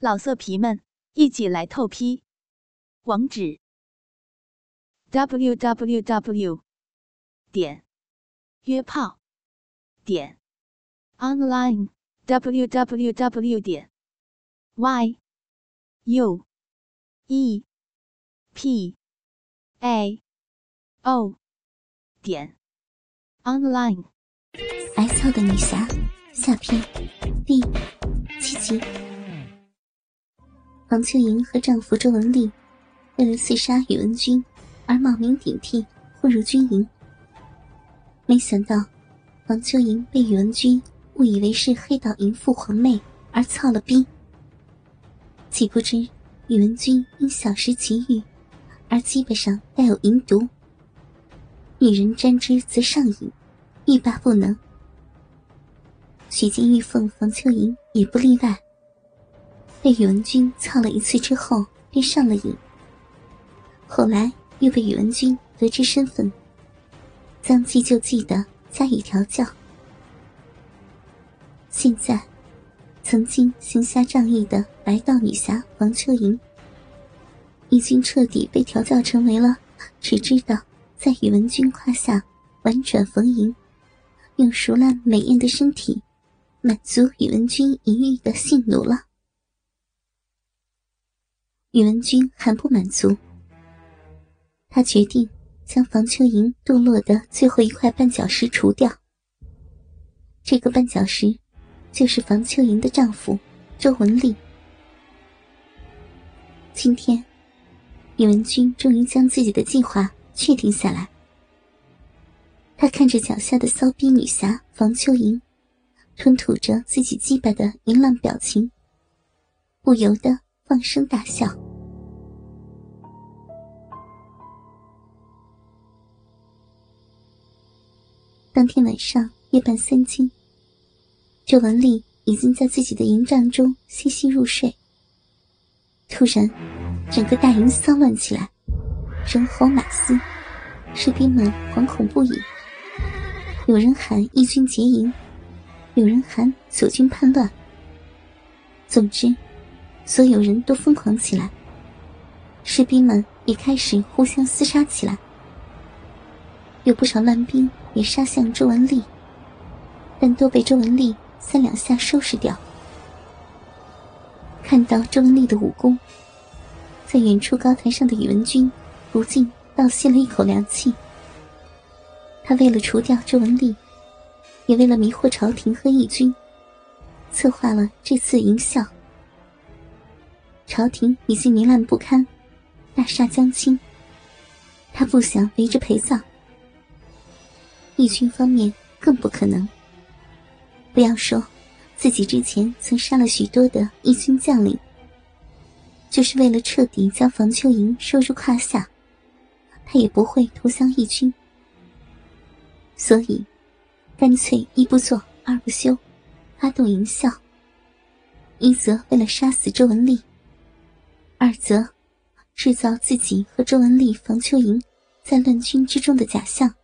老色皮们，一起来透批！网址：w w w 点约炮点 online w w w 点 y u e p a o 点 online。S 号的女侠下篇第七集。王秋莹和丈夫周文丽为了刺杀宇文君而冒名顶替混入军营，没想到王秋莹被宇文君误以为是黑道淫妇皇妹而操了逼。岂不知宇文君因小时奇遇而基本上带有淫毒，女人沾之则上瘾，欲罢不能。许金玉凤、房秋莹也不例外。被宇文君操了一次之后，便上了瘾。后来又被宇文君得知身份，将计就计的加以调教。现在，曾经行侠仗义的白道女侠王秋莹，已经彻底被调教成为了只知道在宇文君胯下婉转逢迎，用熟烂美艳的身体满足宇文君淫欲的性奴了。宇文君还不满足，他决定将房秋莹堕落的最后一块绊脚石除掉。这个绊脚石，就是房秋莹的丈夫周文丽。今天，宇文君终于将自己的计划确定下来。他看着脚下的骚逼女侠房秋莹，吞吐着自己鸡巴的淫浪表情，不由得放声大笑。当天晚上夜半三更，周文丽已经在自己的营帐中悉悉入睡。突然，整个大营骚乱起来，人吼马嘶，士兵们惶恐不已。有人喊义军结营，有人喊左军叛乱。总之，所有人都疯狂起来。士兵们也开始互相厮杀起来。有不少乱兵也杀向周文丽，但都被周文丽三两下收拾掉。看到周文丽的武功，在远处高台上的宇文君不禁倒吸了一口凉气。他为了除掉周文丽，也为了迷惑朝廷和义军，策划了这次营校。朝廷已经糜烂不堪，大厦将倾，他不想为之陪葬。义军方面更不可能。不要说自己之前曾杀了许多的义军将领，就是为了彻底将房秋莹收入胯下，他也不会投降义军。所以，干脆一不做二不休，发动营校。一则为了杀死周文丽，二则制造自己和周文丽、房秋莹在乱军之中的假象。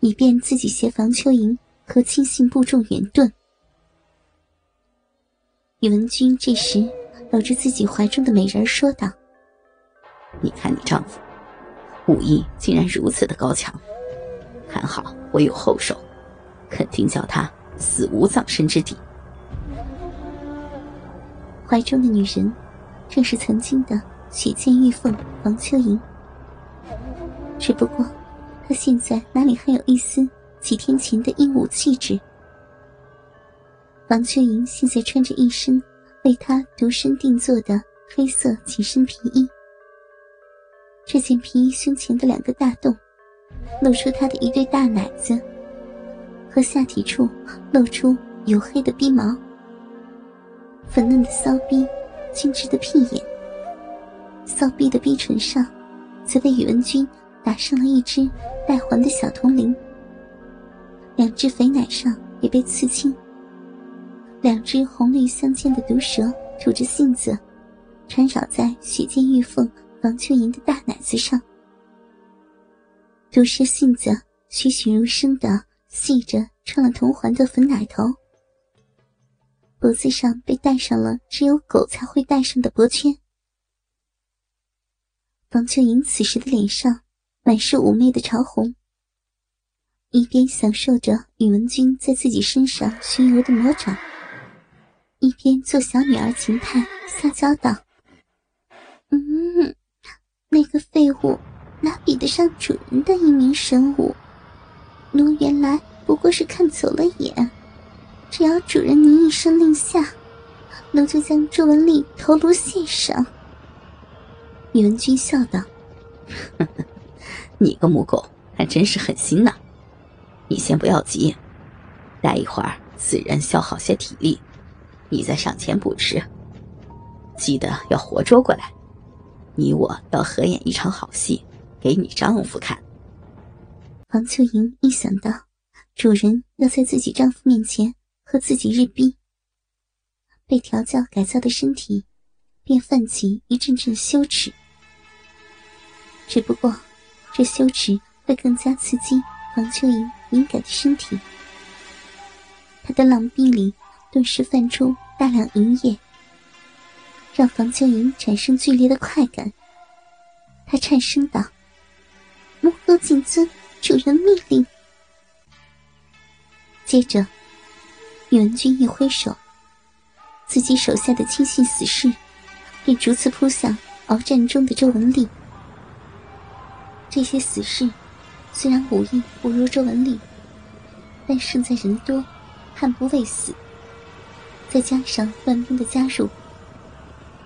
以便自己携房秋莹和亲信部众远遁。宇文君这时搂着自己怀中的美人说道：“你看你丈夫，武艺竟然如此的高强，还好我有后手，肯定叫他死无葬身之地。”怀中的女人，正是曾经的血溅玉凤王秋莹。只不过。她现在哪里还有一丝几天前的英武气质？王秋莹现在穿着一身为他独身定做的黑色紧身皮衣，这件皮衣胸前的两个大洞，露出她的一对大奶子，和下体处露出黝黑的逼毛，粉嫩的骚逼，精致的屁眼，骚逼的逼唇上，则被宇文君。打上了一只带环的小铜铃，两只肥奶上也被刺青。两只红绿相间的毒蛇吐着信子，缠绕在血溅玉凤王秋莹的大奶子上。毒蛇信子栩栩如生的系着串了铜环的粉奶头。脖子上被戴上了只有狗才会戴上的脖圈。房秋莹此时的脸上满是妩媚的潮红，一边享受着宇文君在自己身上巡游的魔爪，一边做小女儿情态撒娇道：“嗯，那个废物哪比得上主人的一名神武？奴原来不过是看走了眼，只要主人您一声令下，奴就将周文丽头颅献上。”宇文君笑道：“你个母狗，还真是狠心呐！你先不要急，待一会儿此人消耗些体力，你再上前捕食。记得要活捉过来，你我要合演一场好戏，给你丈夫看。”黄秋莹一想到主人要在自己丈夫面前和自己日逼，被调教改造的身体便泛起一阵阵羞耻。只不过，这羞耻会更加刺激黄秋莹敏感的身体。她的浪壁里顿时泛出大量银液，让黄秋莹产生剧烈的快感。她颤声道：“母狗谨遵主人命令。”接着，宇文君一挥手，自己手下的亲信死士便逐次扑向鏖战中的周文丽。这些死士虽然武艺不如周文丽，但胜在人多，悍不畏死。再加上乱兵的加入，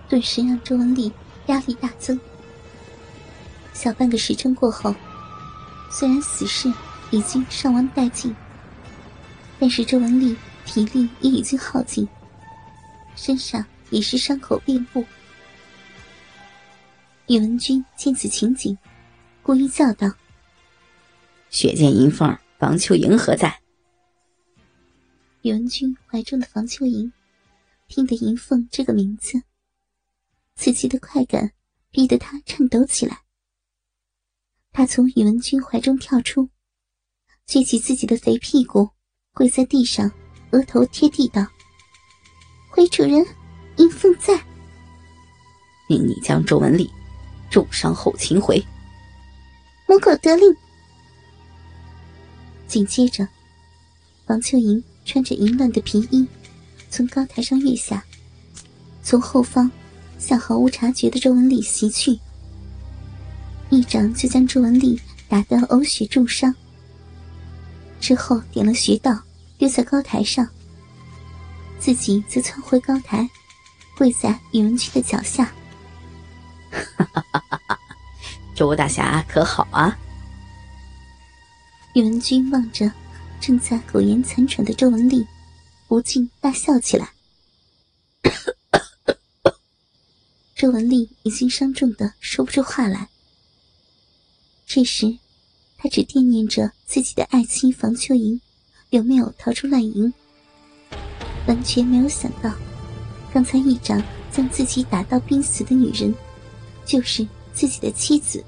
顿时让周文丽压力大增。小半个时辰过后，虽然死士已经伤亡殆尽，但是周文丽体力也已经耗尽，身上已是伤口遍布。宇文君见此情景。故意叫道：“血溅银凤，房秋莹何在？”宇文君怀中的房秋莹听得银凤这个名字，刺激的快感逼得他颤抖起来。他从宇文君怀中跳出，撅起自己的肥屁股，跪在地上，额头贴地道：“回主人，银凤在。命你将周文丽重伤后擒回。”母狗得令。紧接着，王秋莹穿着淫乱的皮衣，从高台上跃下，从后方向毫无察觉的周文丽袭去，一掌就将周文丽打得呕血重伤。之后点了穴道，丢在高台上，自己则窜回高台，跪在宇文君的脚下。哈哈哈哈哈！周大侠可好啊？宇文君望着正在苟延残喘的周文丽，不禁大笑起来。周文丽已经伤重的说不出话来。这时，他只惦念着自己的爱妻房秋莹有没有逃出乱营，完全没有想到，刚才一掌将自己打到濒死的女人，就是。自己的妻子，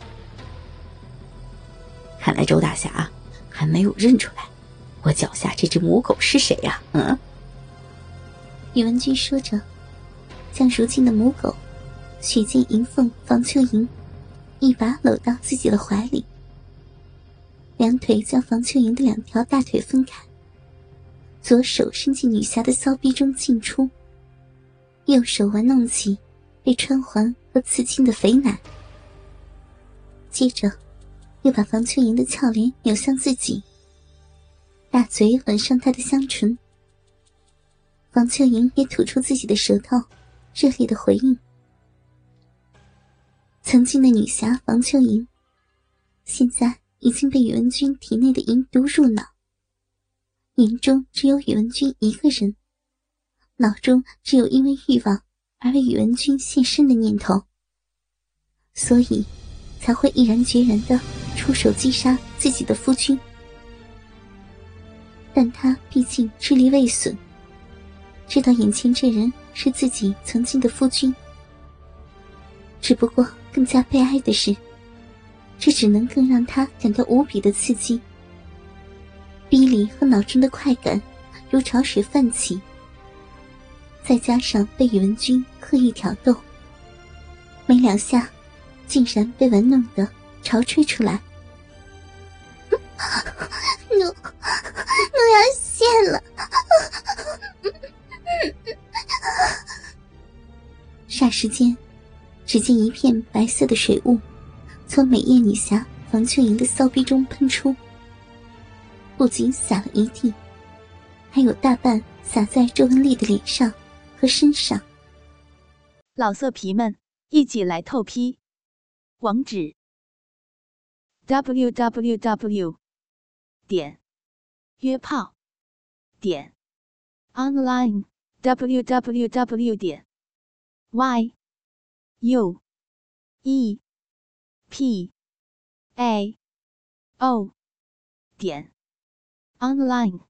看来周大侠还没有认出来，我脚下这只母狗是谁呀？嗯。宇文君说着，将如今的母狗血溅银凤房秋莹一把搂到自己的怀里，两腿将房秋莹的两条大腿分开，左手伸进女侠的骚逼中进出，右手玩弄起被穿环和刺青的肥奶。接着，又把房秋莹的俏脸扭向自己，大嘴吻上她的香唇。房秋莹也吐出自己的舌头，热烈的回应。曾经的女侠房秋莹，现在已经被宇文君体内的淫毒入脑，眼中只有宇文君一个人，脑中只有因为欲望而为宇文君献身的念头，所以。才会毅然决然的出手击杀自己的夫君，但他毕竟智力未损，知道眼前这人是自己曾经的夫君。只不过更加悲哀的是，这只能更让他感到无比的刺激，逼里和脑中的快感如潮水泛起，再加上被宇文君刻意挑逗，没两下，竟然被玩弄得潮吹出来。奴奴要泄了！霎时间，只见一片白色的水雾从美艳女侠房秋莹的骚逼中喷出，不仅洒了一地，还有大半洒在周文丽的脸上和身上。老色皮们，一起来透批！网址：w w w. 点约炮点 online w w w. 点 y u e p a o 点 online。